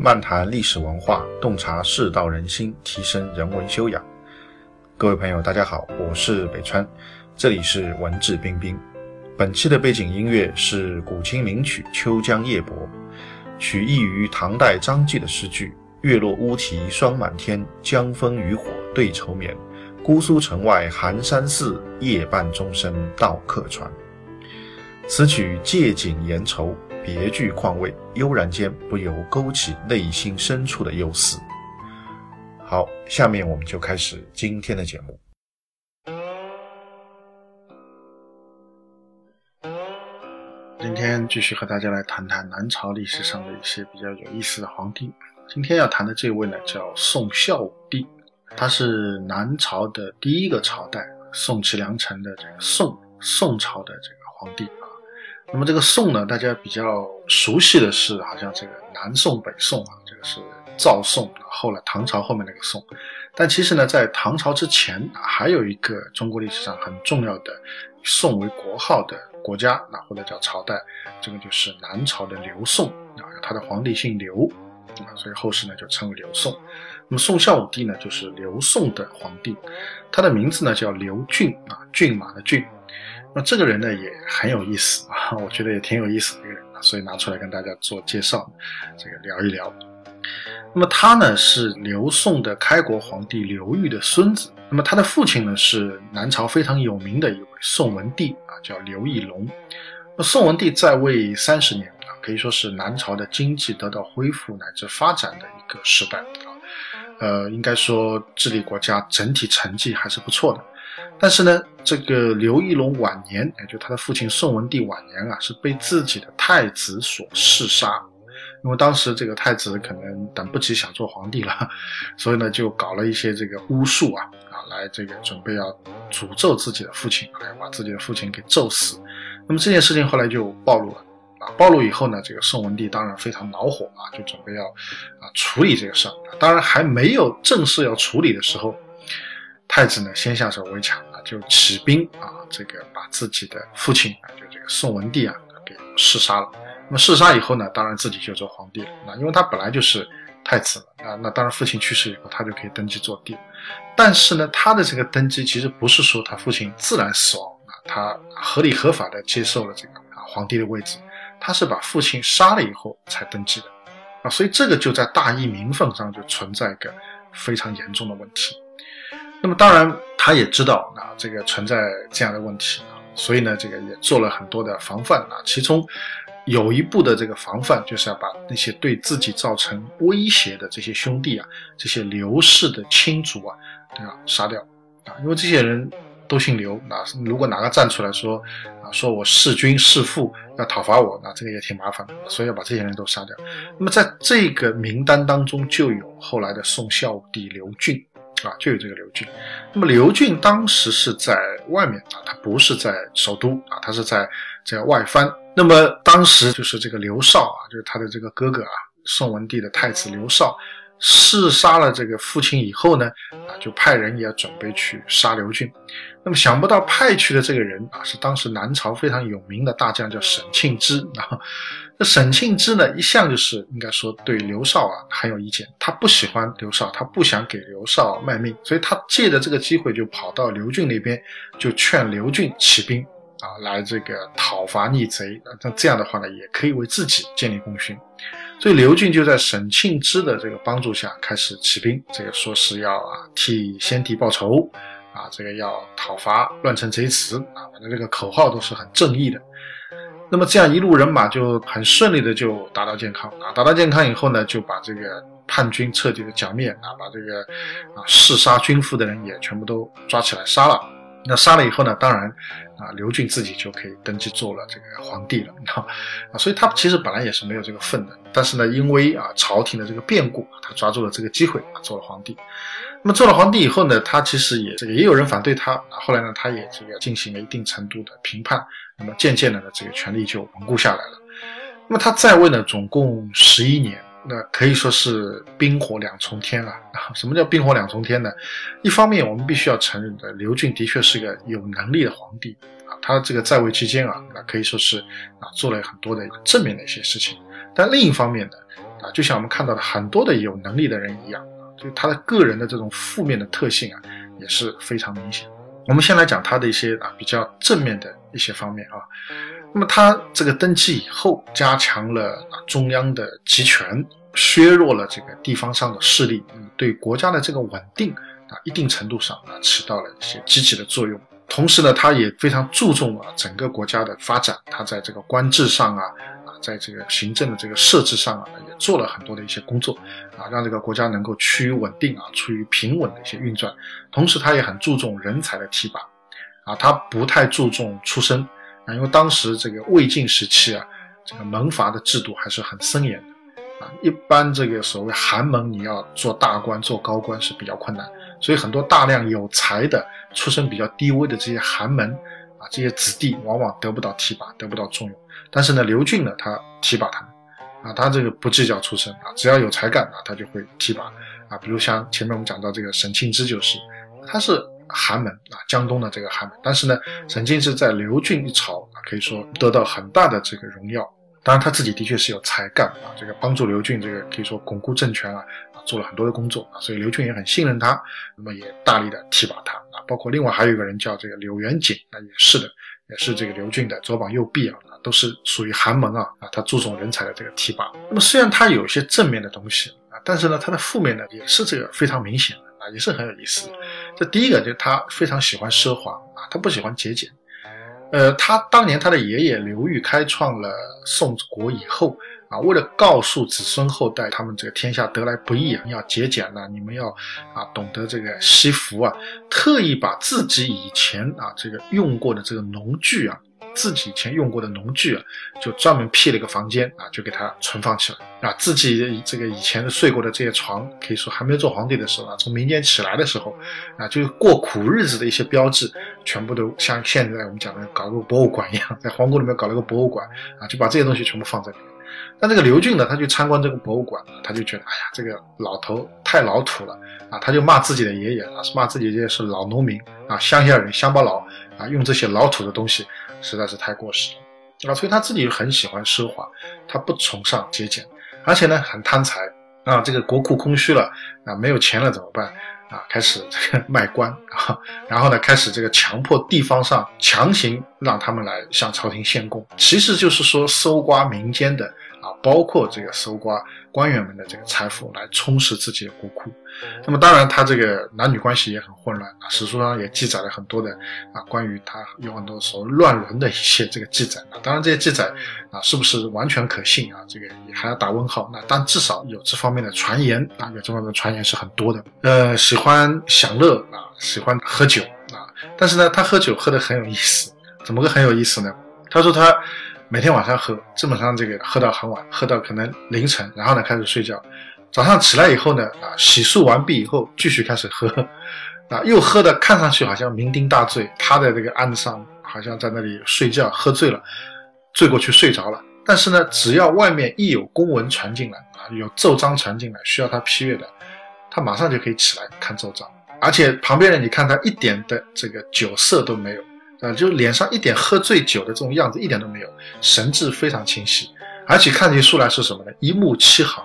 漫谈历史文化，洞察世道人心，提升人文修养。各位朋友，大家好，我是北川，这里是文质彬彬。本期的背景音乐是古琴名曲《秋江夜泊》，取意于唐代张继的诗句：“月落乌啼霜满天，江枫渔火对愁眠。姑苏城外寒山寺，夜半钟声到客船。”此曲借景言愁。别具况味，悠然间不由勾起内心深处的忧思。好，下面我们就开始今天的节目。今天继续和大家来谈谈南朝历史上的一些比较有意思的皇帝。今天要谈的这位呢，叫宋孝武帝，他是南朝的第一个朝代宋齐梁陈的这个宋宋朝的这个皇帝。那么这个宋呢，大家比较熟悉的是，好像这个南宋、北宋啊，这个是赵宋，后来唐朝后面那个宋。但其实呢，在唐朝之前，还有一个中国历史上很重要的宋为国号的国家，那或者叫朝代，这个就是南朝的刘宋啊，他的皇帝姓刘啊，所以后世呢就称为刘宋。那么宋孝武帝呢，就是刘宋的皇帝，他的名字呢叫刘俊啊，骏马的骏。那这个人呢也很有意思啊，我觉得也挺有意思的一个人，所以拿出来跟大家做介绍，这个聊一聊。那么他呢是刘宋的开国皇帝刘裕的孙子，那么他的父亲呢是南朝非常有名的一位宋文帝啊，叫刘义隆。那宋文帝在位三十年啊，可以说是南朝的经济得到恢复乃至发展的一个时代啊，呃，应该说治理国家整体成绩还是不错的。但是呢，这个刘义隆晚年，也就他的父亲宋文帝晚年啊，是被自己的太子所弑杀。因为当时这个太子可能等不及想做皇帝了，所以呢，就搞了一些这个巫术啊啊，来这个准备要诅咒自己的父亲，要把自己的父亲给咒死。那么这件事情后来就暴露了啊，暴露以后呢，这个宋文帝当然非常恼火啊，就准备要啊处理这个事儿。当然还没有正式要处理的时候。太子呢，先下手为强啊，就起兵啊，这个把自己的父亲啊，就这个宋文帝啊，给弑杀了。那么弑杀以后呢，当然自己就做皇帝了。那因为他本来就是太子啊，那当然父亲去世以后，他就可以登基做帝。但是呢，他的这个登基其实不是说他父亲自然死亡啊，他合理合法的接受了这个啊皇帝的位置，他是把父亲杀了以后才登基的啊，所以这个就在大义名分上就存在一个非常严重的问题。那么当然，他也知道啊，这个存在这样的问题啊，所以呢，这个也做了很多的防范啊。其中有一步的这个防范，就是要把那些对自己造成威胁的这些兄弟啊，这些刘氏的亲族啊，都要杀掉啊。因为这些人都姓刘，那如果哪个站出来说啊，说我弑君弑父要讨伐我，那这个也挺麻烦的，所以要把这些人都杀掉。那么在这个名单当中，就有后来的宋孝帝刘俊。啊，就有这个刘俊。那么刘俊当时是在外面啊，他不是在首都啊，他是在在外藩。那么当时就是这个刘绍啊，就是他的这个哥哥啊，宋文帝的太子刘绍，弑杀了这个父亲以后呢，就派人也准备去杀刘俊。那么想不到派去的这个人啊，是当时南朝非常有名的大将，叫沈庆之啊。那沈庆之呢，一向就是应该说对刘绍啊很有意见，他不喜欢刘绍，他不想给刘绍卖命，所以他借着这个机会就跑到刘俊那边，就劝刘俊起兵啊，来这个讨伐逆贼。那这样的话呢，也可以为自己建立功勋。所以刘俊就在沈庆之的这个帮助下开始起兵，这个说是要啊替先帝报仇啊，这个要讨伐乱臣贼子啊，反正这个口号都是很正义的。那么这样一路人马就很顺利的就达到健康啊，达到健康以后呢，就把这个叛军彻底的剿灭啊，把这个啊弑杀君父的人也全部都抓起来杀了。那杀了以后呢，当然啊刘俊自己就可以登基做了这个皇帝了啊，所以他其实本来也是没有这个份的，但是呢，因为啊朝廷的这个变故，他抓住了这个机会啊做了皇帝。那么做了皇帝以后呢，他其实也这个也有人反对他，后来呢，他也这个进行了一定程度的评判。那么渐渐的呢，这个权力就稳固下来了。那么他在位呢，总共十一年，那可以说是冰火两重天啊。什么叫冰火两重天呢？一方面，我们必须要承认的，刘俊的确是个有能力的皇帝啊。他这个在位期间啊，那可以说是啊做了很多的正面的一些事情。但另一方面呢，啊，就像我们看到的很多的有能力的人一样，就他的个人的这种负面的特性啊，也是非常明显。我们先来讲他的一些啊比较正面的一些方面啊。那么他这个登基以后，加强了中央的集权，削弱了这个地方上的势力，对国家的这个稳定啊，一定程度上啊起到了一些积极的作用。同时呢，他也非常注重啊整个国家的发展，他在这个官制上啊啊，在这个行政的这个设置上啊，也做了很多的一些工作啊，让这个国家能够趋于稳定啊，处于平稳的一些运转。同时，他也很注重人才的提拔啊，他不太注重出身。啊，因为当时这个魏晋时期啊，这个门阀的制度还是很森严的啊。一般这个所谓寒门，你要做大官、做高官是比较困难，所以很多大量有才的、出身比较低微的这些寒门啊，这些子弟往往得不到提拔，得不到重用。但是呢，刘俊呢，他提拔他们啊，他这个不计较出身啊，只要有才干啊，他就会提拔啊。比如像前面我们讲到这个沈庆之就是，他是。寒门啊，江东的这个寒门，但是呢，沈庆之在刘俊一朝啊，可以说得到很大的这个荣耀。当然他自己的确是有才干啊，这个帮助刘俊这个可以说巩固政权啊，啊做了很多的工作啊，所以刘俊也很信任他，那么也大力的提拔他啊。包括另外还有一个人叫这个柳元景，那也是的，也是这个刘俊的左膀右臂啊，都是属于寒门啊啊，他注重人才的这个提拔。那么虽然他有一些正面的东西啊，但是呢，他的负面呢也是这个非常明显的。啊，也是很有意思。这第一个就是他非常喜欢奢华啊，他不喜欢节俭。呃，他当年他的爷爷刘裕开创了宋国以后啊，为了告诉子孙后代，他们这个天下得来不易啊，要节俭呐，你们要啊懂得这个惜福啊，特意把自己以前啊这个用过的这个农具啊。自己以前用过的农具啊，就专门辟了一个房间啊，就给它存放起来啊。自己这个以前睡过的这些床，可以说还没做皇帝的时候啊，从民间起来的时候啊，就是过苦日子的一些标志，全部都像现在我们讲的搞个博物馆一样，在皇宫里面搞了个博物馆啊，就把这些东西全部放在里面。但这个刘俊呢，他去参观这个博物馆，他就觉得，哎呀，这个老头太老土了啊，他就骂自己的爷爷啊，骂自己爷爷是老农民啊，乡下人乡巴佬啊，用这些老土的东西。实在是太过时了啊！所以他自己很喜欢奢华，他不崇尚节俭，而且呢很贪财啊！这个国库空虚了啊，没有钱了怎么办啊？开始这个 卖官啊，然后呢开始这个强迫地方上强行让他们来向朝廷献贡，其实就是说搜刮民间的。啊，包括这个搜刮官员们的这个财富来充实自己的国库，那么当然他这个男女关系也很混乱啊，史书上也记载了很多的啊关于他有很多所谓乱伦的一些这个记载啊，当然这些记载啊是不是完全可信啊，这个也还要打问号。那但至少有这方面的传言啊，有这方面的传言是很多的。呃，喜欢享乐啊，喜欢喝酒啊，但是呢，他喝酒喝得很有意思，怎么个很有意思呢？他说他。每天晚上喝，基本上这个喝到很晚，喝到可能凌晨，然后呢开始睡觉。早上起来以后呢，啊，洗漱完毕以后继续开始喝，啊，又喝的看上去好像酩酊大醉，趴在这个案子上，好像在那里睡觉，喝醉了，醉过去睡着了。但是呢，只要外面一有公文传进来，啊，有奏章传进来需要他批阅的，他马上就可以起来看奏章，而且旁边人你看他一点的这个酒色都没有。啊，就脸上一点喝醉酒的这种样子一点都没有，神志非常清晰，而且看起书来是什么呢？一目七行，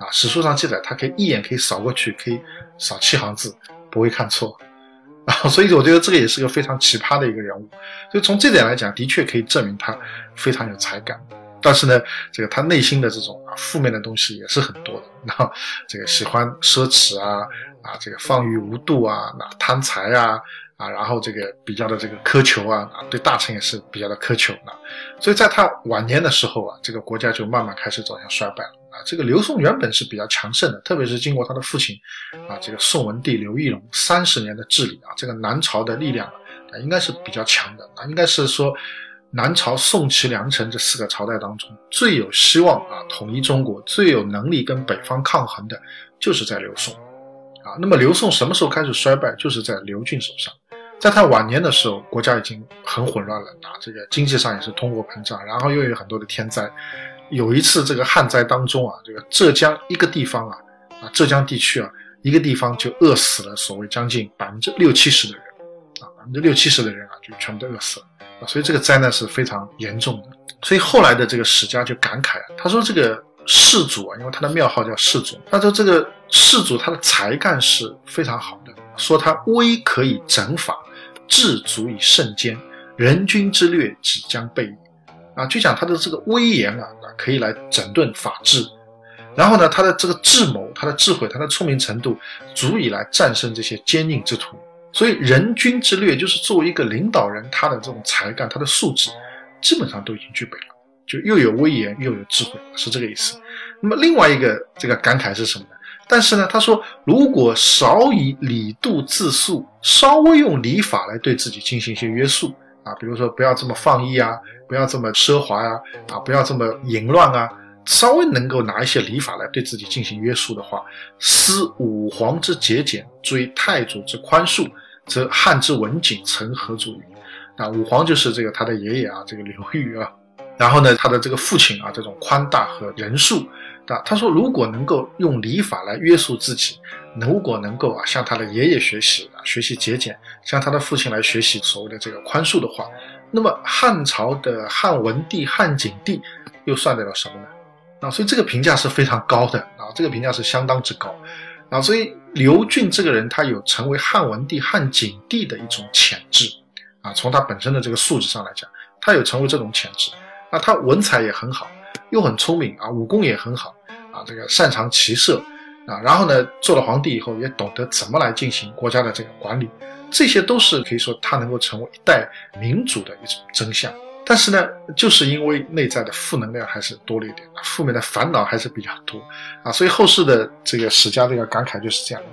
啊，史书上记载他可以一眼可以扫过去，可以扫七行字，不会看错，啊，所以我觉得这个也是个非常奇葩的一个人物，所以从这点来讲，的确可以证明他非常有才干，但是呢，这个他内心的这种啊负面的东西也是很多的，然后这个喜欢奢侈啊，啊，这个放欲无度啊，贪财啊。啊，然后这个比较的这个苛求啊，对大臣也是比较的苛求啊，所以在他晚年的时候啊，这个国家就慢慢开始走向衰败了啊。这个刘宋原本是比较强盛的，特别是经过他的父亲啊，这个宋文帝刘义隆三十年的治理啊，这个南朝的力量啊，应该是比较强的啊，应该是说南朝宋齐梁陈这四个朝代当中最有希望啊统一中国、最有能力跟北方抗衡的，就是在刘宋啊。那么刘宋什么时候开始衰败？就是在刘俊手上。在他晚年的时候，国家已经很混乱了啊，这个经济上也是通货膨胀，然后又有很多的天灾。有一次这个旱灾当中啊，这个浙江一个地方啊，啊浙江地区啊，一个地方就饿死了所谓将近百分之六七十的人，啊百分之六七十的人啊就全部都饿死了啊，所以这个灾难是非常严重的。所以后来的这个史家就感慨啊，他说这个世祖啊，因为他的庙号叫世祖，他说这个世祖他的才干是非常好的，说他威可以整法，智足以胜坚，人君之略只将备矣。啊，就讲他的这个威严啊，可以来整顿法治，然后呢，他的这个智谋、他的智慧、他的聪明程度，足以来战胜这些奸佞之徒。所以人君之略，就是作为一个领导人，他的这种才干、他的素质，基本上都已经具备了，就又有威严又有智慧，是这个意思。那么另外一个这个感慨是什么呢？但是呢，他说如果少以礼度自束，稍微用礼法来对自己进行一些约束啊，比如说不要这么放逸啊，不要这么奢华呀，啊，不要这么淫乱啊，稍微能够拿一些礼法来对自己进行约束的话，思武皇之节俭，追太祖之宽恕。则汉之文景成何足矣？啊，武皇就是这个他的爷爷啊，这个刘裕啊。然后呢，他的这个父亲啊，这种宽大和仁恕啊，他说如果能够用礼法来约束自己，如果能够啊向他的爷爷学习啊，学习节俭，向他的父亲来学习所谓的这个宽恕的话，那么汉朝的汉文帝、汉景帝又算得了什么呢？啊，所以这个评价是非常高的啊，这个评价是相当之高。啊，所以刘俊这个人，他有成为汉文帝、汉景帝的一种潜质，啊，从他本身的这个素质上来讲，他有成为这种潜质。啊，他文采也很好，又很聪明啊，武功也很好啊，这个擅长骑射啊，然后呢，做了皇帝以后，也懂得怎么来进行国家的这个管理，这些都是可以说他能够成为一代民主的一种真相。但是呢，就是因为内在的负能量还是多了一点，负面的烦恼还是比较多啊，所以后世的这个史家这个感慨就是这样的。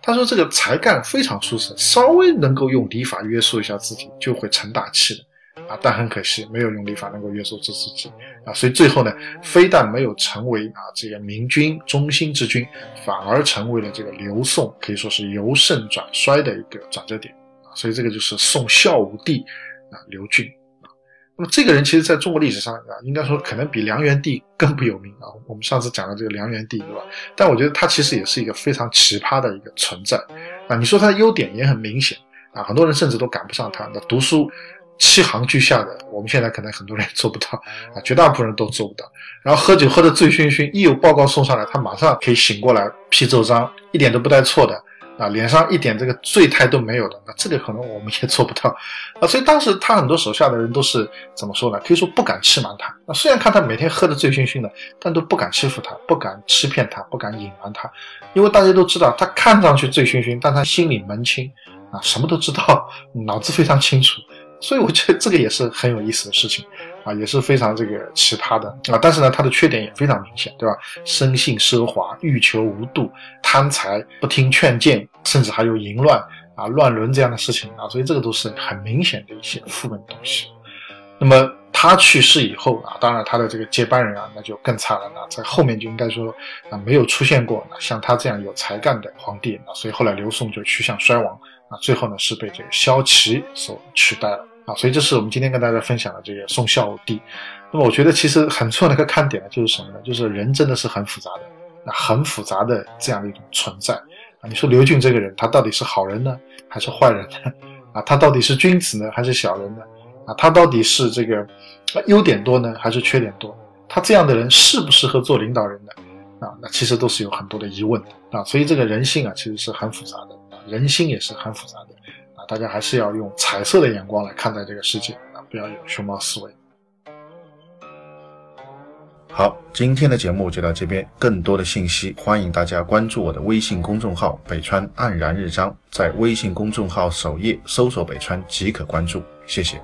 他说这个才干非常出色，稍微能够用礼法约束一下自己，就会成大器的啊。但很可惜，没有用礼法能够约束住自己啊，所以最后呢，非但没有成为啊这个明君忠心之君，反而成为了这个刘宋可以说是由盛转衰的一个转折点啊。所以这个就是宋孝武帝啊刘俊。那么这个人其实在中国历史上啊，应该说可能比梁元帝更不有名啊。我们上次讲的这个梁元帝，对吧？但我觉得他其实也是一个非常奇葩的一个存在啊。你说他的优点也很明显啊，很多人甚至都赶不上他。那读书七行俱下的，我们现在可能很多人做不到啊，绝大部分人都做不到。然后喝酒喝得醉醺醺，一有报告送上来，他马上可以醒过来批奏章，一点都不带错的。啊，脸上一点这个醉态都没有的，那这个可能我们也做不到 啊。所以当时他很多手下的人都是怎么说呢？可以说不敢欺瞒他。那虽然看他每天喝得醉醺醺的，但都不敢欺负他，不敢欺骗他，不敢隐瞒他，因为大家都知道他看上去醉醺醺，但他心里门清啊，什么都知道，脑子非常清楚。所以我觉得这个也是很有意思的事情。啊，也是非常这个奇葩的啊，但是呢，他的缺点也非常明显，对吧？生性奢华，欲求无度，贪财，不听劝谏，甚至还有淫乱啊、乱伦这样的事情啊，所以这个都是很明显的一些负面东西。那么他去世以后啊，当然他的这个接班人啊，那就更差了。那在后面就应该说啊，没有出现过像他这样有才干的皇帝啊，所以后来刘宋就趋向衰亡啊，最后呢是被这个萧齐所取代了。啊，所以这是我们今天跟大家分享的这个宋孝武帝。那么我觉得其实很重要的一个看点呢，就是什么呢？就是人真的是很复杂的，那很复杂的这样的一种存在啊。你说刘俊这个人，他到底是好人呢，还是坏人呢？啊，他到底是君子呢，还是小人呢？啊，他到底是这个优点多呢，还是缺点多？他这样的人适不适合做领导人呢？啊，那其实都是有很多的疑问的啊。所以这个人性啊，其实是很复杂的啊，人心也是很复杂的。大家还是要用彩色的眼光来看待这个世界啊，不要有熊猫思维。好，今天的节目就到这边，更多的信息欢迎大家关注我的微信公众号“北川黯然日章”，在微信公众号首页搜索“北川”即可关注，谢谢。